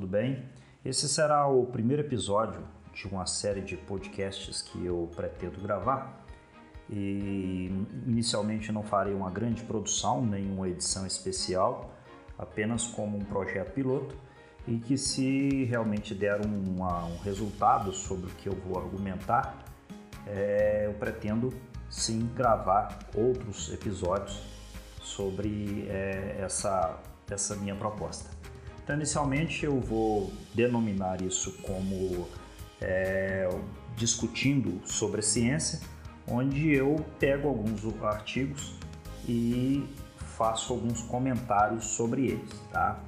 Tudo bem? Esse será o primeiro episódio de uma série de podcasts que eu pretendo gravar. E inicialmente não farei uma grande produção, nenhuma edição especial, apenas como um projeto piloto e que se realmente der um, um resultado sobre o que eu vou argumentar, é, eu pretendo sim gravar outros episódios sobre é, essa, essa minha proposta. Então, inicialmente, eu vou denominar isso como é, discutindo sobre a ciência, onde eu pego alguns artigos e faço alguns comentários sobre eles, tá?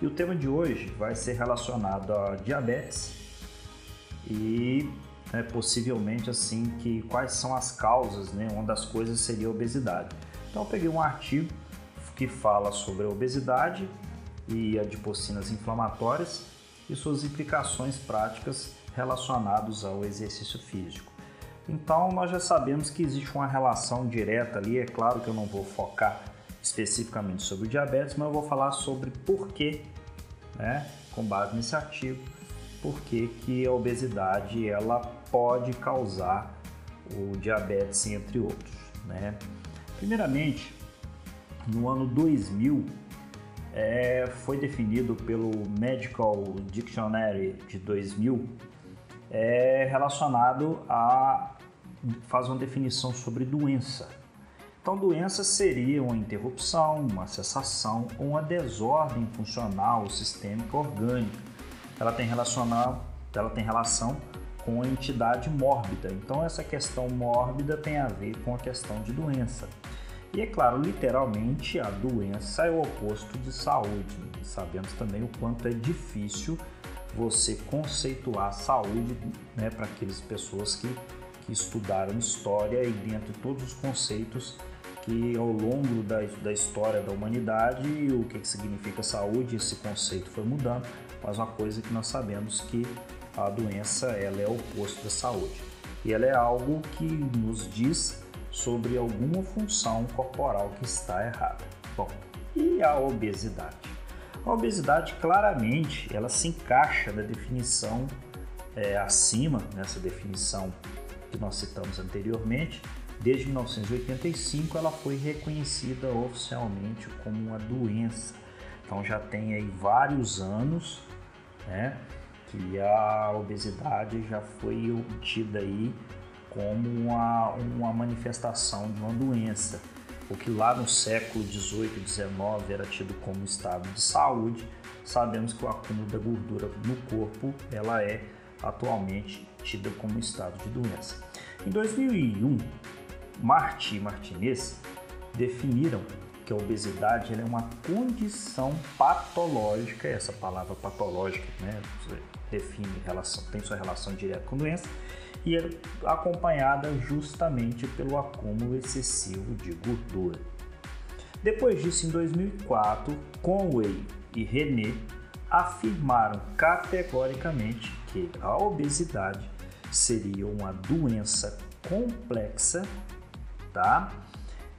E o tema de hoje vai ser relacionado a diabetes e né, possivelmente assim que quais são as causas, né? Uma das coisas seria a obesidade. Então eu peguei um artigo que fala sobre a obesidade e adipocinas inflamatórias e suas implicações práticas relacionadas ao exercício físico. Então, nós já sabemos que existe uma relação direta ali. É claro que eu não vou focar especificamente sobre o diabetes, mas eu vou falar sobre por que, né, com base nesse artigo, por que, que a obesidade ela pode causar o diabetes, entre outros. Né? Primeiramente, no ano 2000, é, foi definido pelo Medical Dictionary de 2000 é, relacionado a faz uma definição sobre doença. Então, doença seria uma interrupção, uma cessação ou uma desordem funcional sistêmica orgânica. Ela tem, ela tem relação com a entidade mórbida. Então, essa questão mórbida tem a ver com a questão de doença. E é claro, literalmente, a doença é o oposto de saúde. sabemos também o quanto é difícil você conceituar saúde né, para aquelas pessoas que, que estudaram história e dentro de todos os conceitos que ao longo da, da história da humanidade o que, que significa saúde, esse conceito foi mudando, mas uma coisa que nós sabemos que a doença ela é o oposto da saúde e ela é algo que nos diz sobre alguma função corporal que está errada. Bom, e a obesidade? A obesidade claramente ela se encaixa na definição é, acima, nessa definição que nós citamos anteriormente. Desde 1985 ela foi reconhecida oficialmente como uma doença. Então já tem aí vários anos, né, que a obesidade já foi obtida aí como uma, uma manifestação de uma doença. O que lá no século 18 e 19 era tido como estado de saúde, sabemos que o acúmulo da gordura no corpo ela é atualmente tida como estado de doença. Em 2001, Marti e Martinez definiram que a obesidade é uma condição patológica, essa palavra patológica né, define relação, tem sua relação direta com doença, e é acompanhada justamente pelo acúmulo excessivo de gordura. Depois disso, em 2004, Conway e René afirmaram categoricamente que a obesidade seria uma doença complexa, tá?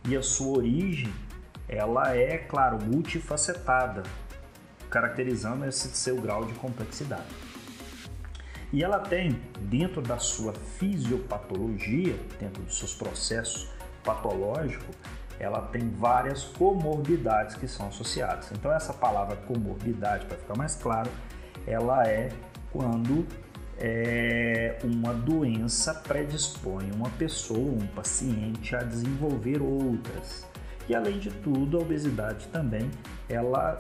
E a sua origem, ela é, claro, multifacetada, caracterizando esse seu grau de complexidade. E ela tem, dentro da sua fisiopatologia, dentro dos seus processos patológicos, ela tem várias comorbidades que são associadas. Então, essa palavra comorbidade, para ficar mais claro, ela é quando é, uma doença predispõe uma pessoa, um paciente, a desenvolver outras. E além de tudo, a obesidade também ela,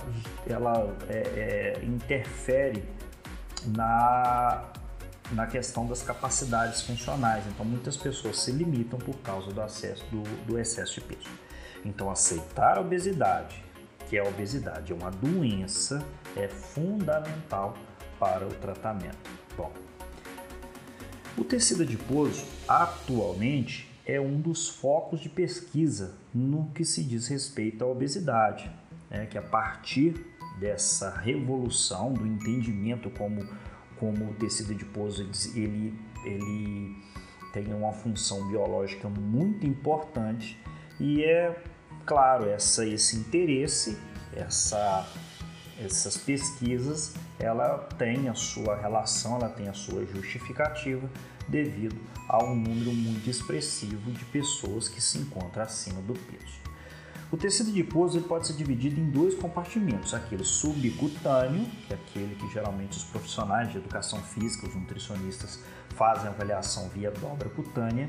ela é, é, interfere na na questão das capacidades funcionais. Então, muitas pessoas se limitam por causa do, acesso, do, do excesso de peso. Então, aceitar a obesidade, que é a obesidade, é uma doença, é fundamental para o tratamento. Bom, o tecido adiposo atualmente é um dos focos de pesquisa no que se diz respeito à obesidade, né? que a partir dessa revolução do entendimento como como o tecido adiposo ele, ele tem uma função biológica muito importante e é claro essa, esse interesse, essa essas pesquisas ela tem a sua relação, ela tem a sua justificativa devido a um número muito expressivo de pessoas que se encontram acima do peso. O tecido adiposo ele pode ser dividido em dois compartimentos, aquele subcutâneo, que é aquele que geralmente os profissionais de educação física, os nutricionistas, fazem avaliação via dobra cutânea,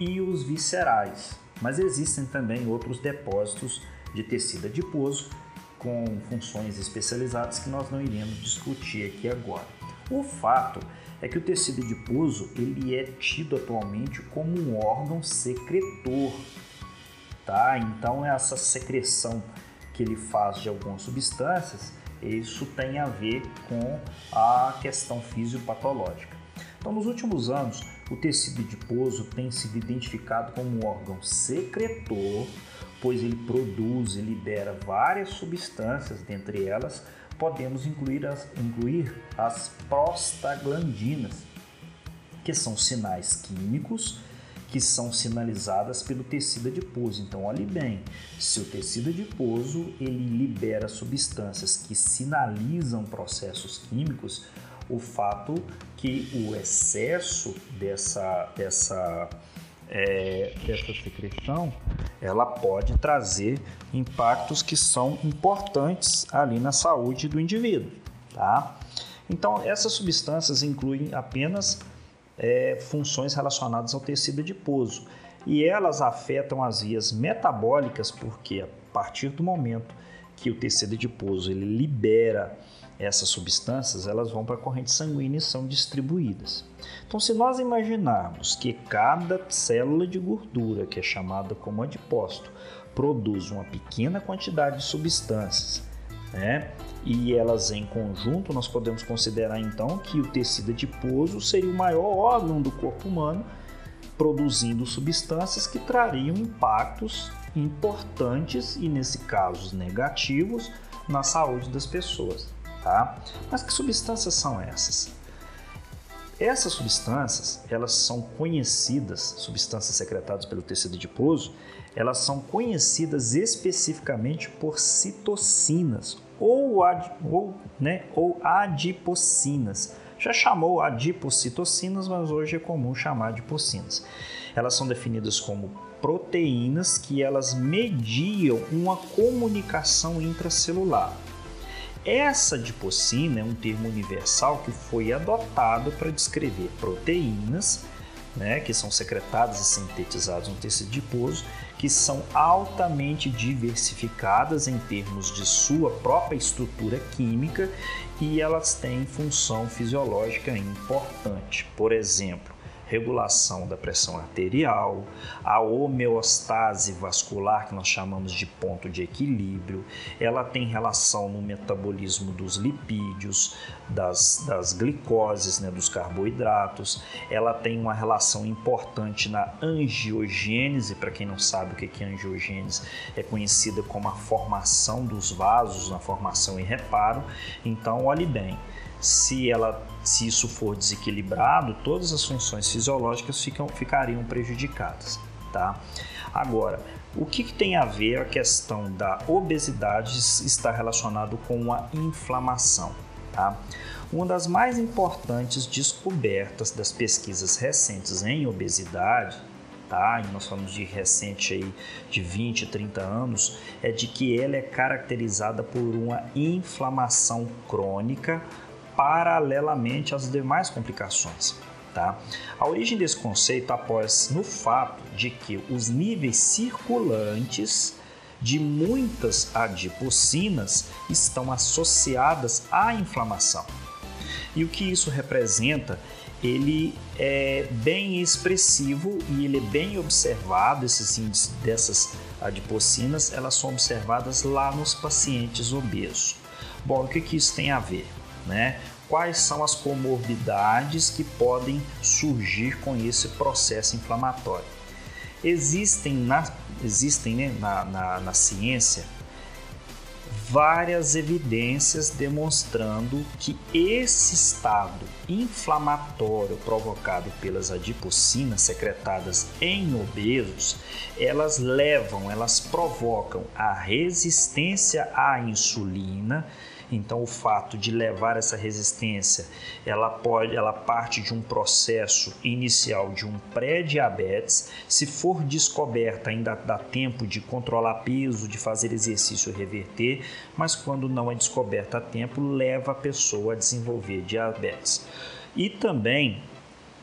e os viscerais. Mas existem também outros depósitos de tecido adiposo com funções especializadas que nós não iremos discutir aqui agora. O fato é que o tecido adiposo ele é tido atualmente como um órgão secretor tá? Então essa secreção que ele faz de algumas substâncias, isso tem a ver com a questão fisiopatológica. Então, nos últimos anos, o tecido adiposo tem sido identificado como um órgão secretor, pois ele produz e libera várias substâncias, dentre elas podemos incluir as, incluir as prostaglandinas, que são sinais químicos que são sinalizadas pelo tecido adiposo. Então, olhe bem, se o tecido adiposo ele libera substâncias que sinalizam processos químicos, o fato que o excesso dessa, dessa, é, dessa secreção ela pode trazer impactos que são importantes ali na saúde do indivíduo, tá? Então, essas substâncias incluem apenas é, funções relacionadas ao tecido adiposo. E elas afetam as vias metabólicas, porque a partir do momento que o tecido adiposo ele libera essas substâncias, elas vão para a corrente sanguínea e são distribuídas. Então, se nós imaginarmos que cada célula de gordura, que é chamada como adipócito, produz uma pequena quantidade de substâncias, né? e elas em conjunto, nós podemos considerar então que o tecido adiposo seria o maior órgão do corpo humano, produzindo substâncias que trariam impactos importantes e, nesse caso, negativos na saúde das pessoas. Tá? Mas que substâncias são essas? Essas substâncias, elas são conhecidas, substâncias secretadas pelo tecido adiposo, elas são conhecidas especificamente por citocinas ou, ad, ou, né, ou adipocinas. Já chamou adipocitocinas, mas hoje é comum chamar de. Elas são definidas como proteínas que elas mediam uma comunicação intracelular. Essa adipocina é um termo universal que foi adotado para descrever proteínas né, que são secretadas e sintetizadas no tecido adiposo que são altamente diversificadas em termos de sua própria estrutura química e elas têm função fisiológica importante. Por exemplo, regulação da pressão arterial, a homeostase vascular, que nós chamamos de ponto de equilíbrio, ela tem relação no metabolismo dos lipídios, das, das glicoses, né, dos carboidratos, ela tem uma relação importante na angiogênese, para quem não sabe o que é angiogênese, é conhecida como a formação dos vasos, na formação e reparo. Então, olhe bem, se, ela, se isso for desequilibrado, todas as funções fisiológicas ficam, ficariam prejudicadas. Tá? Agora, o que, que, tem a ver a questão da obesidade está relacionado com a inflamação? Tá? Uma das mais importantes descobertas das pesquisas recentes em obesidade, tá? E nós falamos de recente aí de 20, 30 anos, é de que ela é caracterizada por uma inflamação crônica paralelamente às demais complicações. Tá? A origem desse conceito após no fato de que os níveis circulantes de muitas adipocinas estão associadas à inflamação. E o que isso representa? Ele é bem expressivo e ele é bem observado, esses índices dessas adipocinas, elas são observadas lá nos pacientes obesos. Bom, o que, que isso tem a ver? Né? Quais são as comorbidades que podem surgir com esse processo inflamatório? Existem na, existem, né, na, na, na ciência várias evidências demonstrando que esse estado inflamatório provocado pelas adipocinas secretadas em obesos, elas levam, elas provocam a resistência à insulina Então o fato de levar essa resistência, ela pode, ela parte de um processo inicial de um pré-diabetes. Se for descoberta, ainda dá tempo de controlar peso, de fazer exercício e reverter, mas quando não é descoberta a tempo, leva a pessoa a desenvolver diabetes. E também,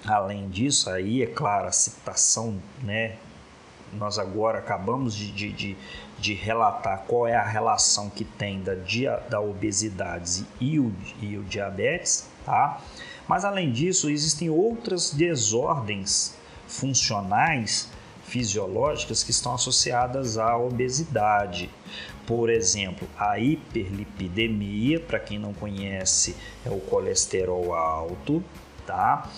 além disso, aí é claro, a citação, né? Nós agora acabamos de, de, de, de relatar qual é a relação que tem da, da obesidade e o, e o diabetes, tá? Mas além disso, existem outras desordens funcionais fisiológicas que estão associadas à obesidade. Por exemplo, a hiperlipidemia, para quem não conhece, é o colesterol alto, tá?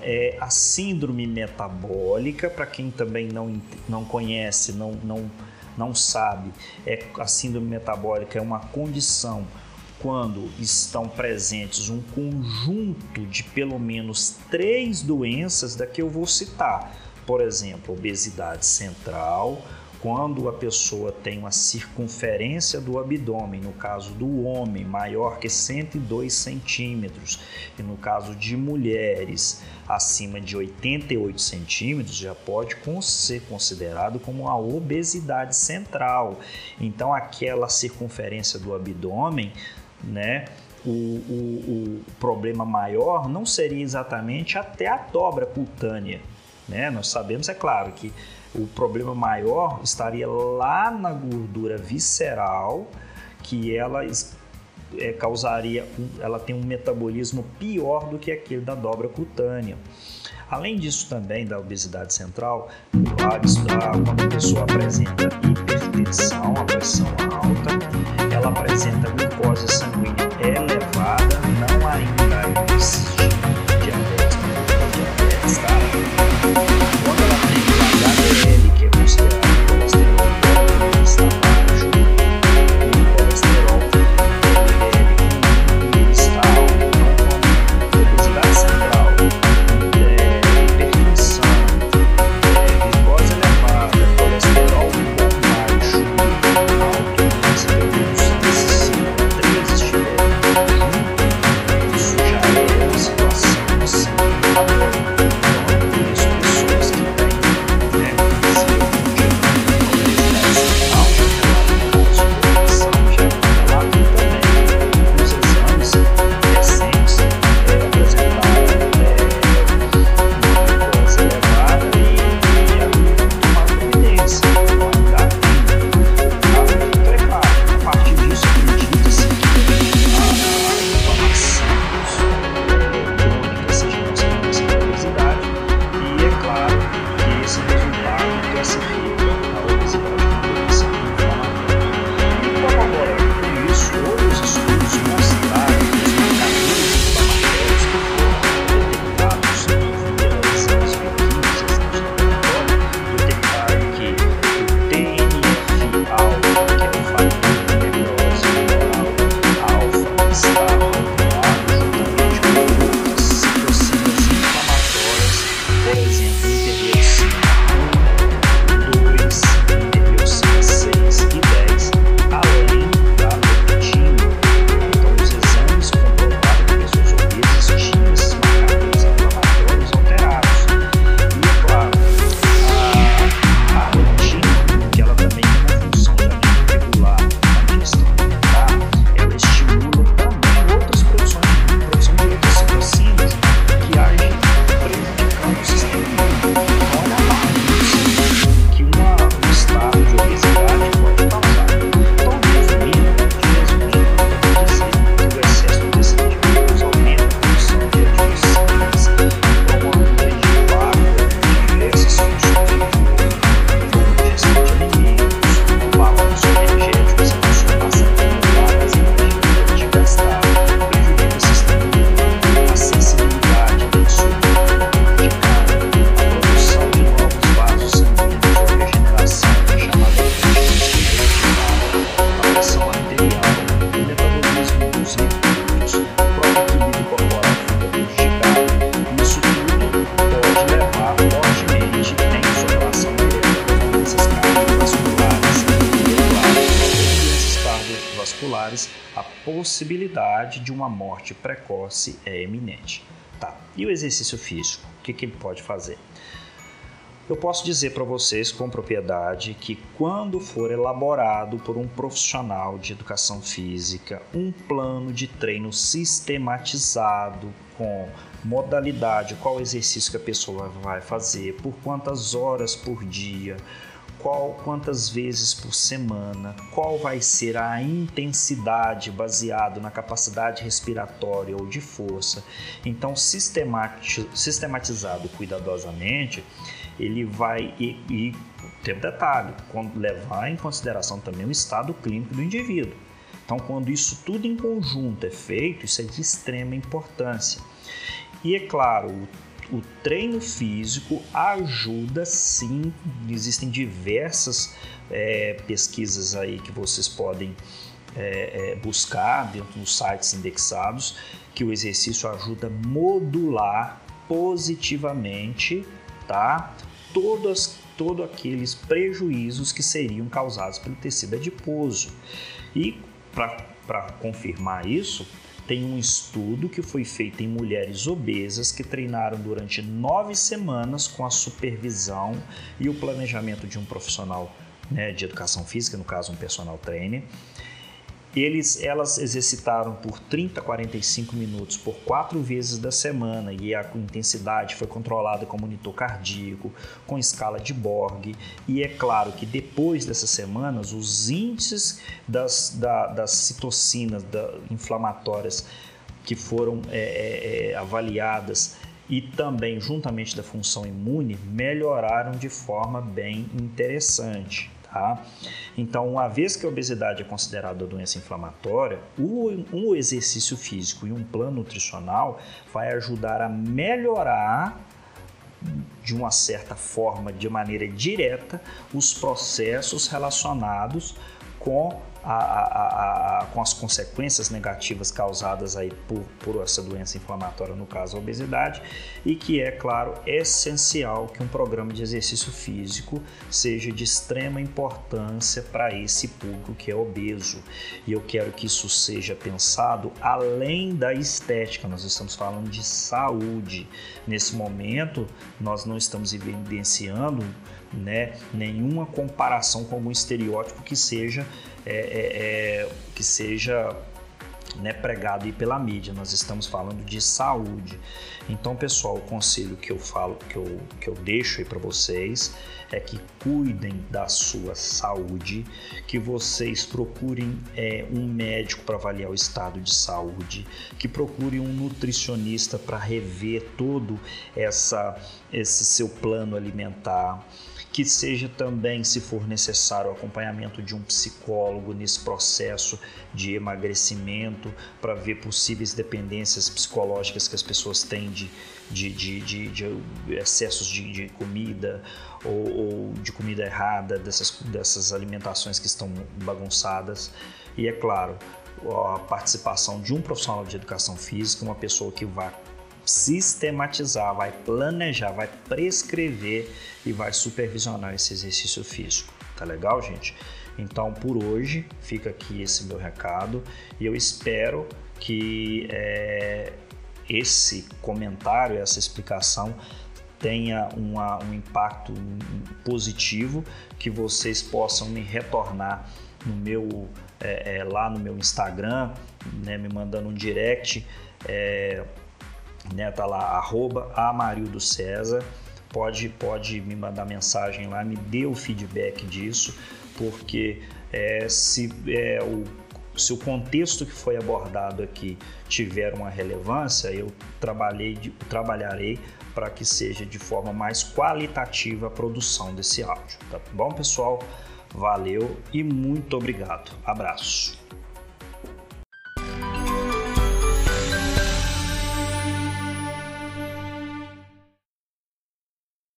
É a síndrome metabólica, para quem também não, não conhece, não, não, não sabe, é, a síndrome metabólica é uma condição quando estão presentes um conjunto de pelo menos três doenças da que eu vou citar. Por exemplo, obesidade central, quando a pessoa tem uma circunferência do abdômen, no caso do homem, maior que 102 centímetros, e no caso de mulheres acima de 88 centímetros, já pode ser considerado como uma obesidade central. Então, aquela circunferência do abdômen, né? O, o, o problema maior não seria exatamente até a dobra cutânea, né? Nós sabemos, é claro, que o problema maior estaria lá na gordura visceral, que ela é, causaria, ela tem um metabolismo pior do que aquele da dobra cutânea. Além disso, também da obesidade central, quando a pessoa apresenta hipertensão, a pressão alta, ela apresenta glicose sanguínea possibilidade de uma morte precoce é eminente. Tá. E o exercício físico? O que, que ele pode fazer? Eu posso dizer para vocês com propriedade que quando for elaborado por um profissional de educação física um plano de treino sistematizado com modalidade, qual exercício que a pessoa vai fazer, por quantas horas por dia, qual quantas vezes por semana, qual vai ser a intensidade baseado na capacidade respiratória ou de força. Então, sistematizado cuidadosamente, ele vai e, e tem um detalhe, quando levar em consideração também o estado clínico do indivíduo. Então, quando isso tudo em conjunto é feito, isso é de extrema importância. E é claro, o, o treino físico ajuda sim, existem diversas é, pesquisas aí que vocês podem é, é, buscar dentro dos sites indexados, que o exercício ajuda a modular positivamente tá? Todos, todos aqueles prejuízos que seriam causados pelo tecido adiposo. E para confirmar isso, tem um estudo que foi feito em mulheres obesas que treinaram durante nove semanas com a supervisão e o planejamento de um profissional né, de educação física, no caso um personal trainer, eles, elas exercitaram por 30 a 45 minutos por quatro vezes da semana e a intensidade foi controlada com monitor cardíaco, com escala de Borg. E é claro que depois dessas semanas, os índices das, da, das citocinas da, inflamatórias que foram é, é, é avaliadas e também juntamente da função imune melhoraram de forma bem interessante. Tá? Então, uma vez que a obesidade é considerada doença inflamatória, um exercício físico e um plano nutricional vai ajudar a melhorar de uma certa forma, de maneira direta, os processos relacionados com a, a, a, com as consequências negativas causadas aí por, por essa doença inflamatória, no caso a obesidade, e que é, claro, essencial que um programa de exercício físico seja de extrema importância para esse público que é obeso. E eu quero que isso seja pensado além da estética, nós estamos falando de saúde. Nesse momento, nós não estamos evidenciando né, nenhuma comparação com algum estereótipo que seja é, é, é, que seja né, pregado pela mídia. Nós estamos falando de saúde. Então, pessoal, o conselho que eu falo, que eu, que eu deixo aí para vocês é que cuidem da sua saúde, que vocês procurem é, um médico para avaliar o estado de saúde, que procurem um nutricionista para rever todo essa, esse seu plano alimentar que seja também, se for necessário, o acompanhamento de um psicólogo nesse processo de emagrecimento para ver possíveis dependências psicológicas que as pessoas têm de, de, de, de, de excessos de, de comida ou, ou, de comida errada, dessas, dessas alimentações que estão bagunçadas. E é claro, a participação de um profissional de educação física, uma pessoa que vai sistematizar, vai planejar, vai prescrever e vai supervisionar esse exercício físico. Tá legal, gente? Então, por hoje, fica aqui esse meu recado e eu espero que é, esse comentário, essa explicação tenha uma, um impacto positivo, que vocês possam me retornar no meu é, é, lá no meu Instagram, né, me mandando um direct. É, né? Tá lá, arroba Amarildo César. Pode, pode me mandar mensagem lá, me dê o feedback disso, porque é, se é, o se o contexto que foi abordado aqui tiver uma relevância, eu trabalhei, trabalharei para que seja de forma mais qualitativa a produção desse áudio. Tá bom, pessoal? Valeu e muito obrigado. Abraço.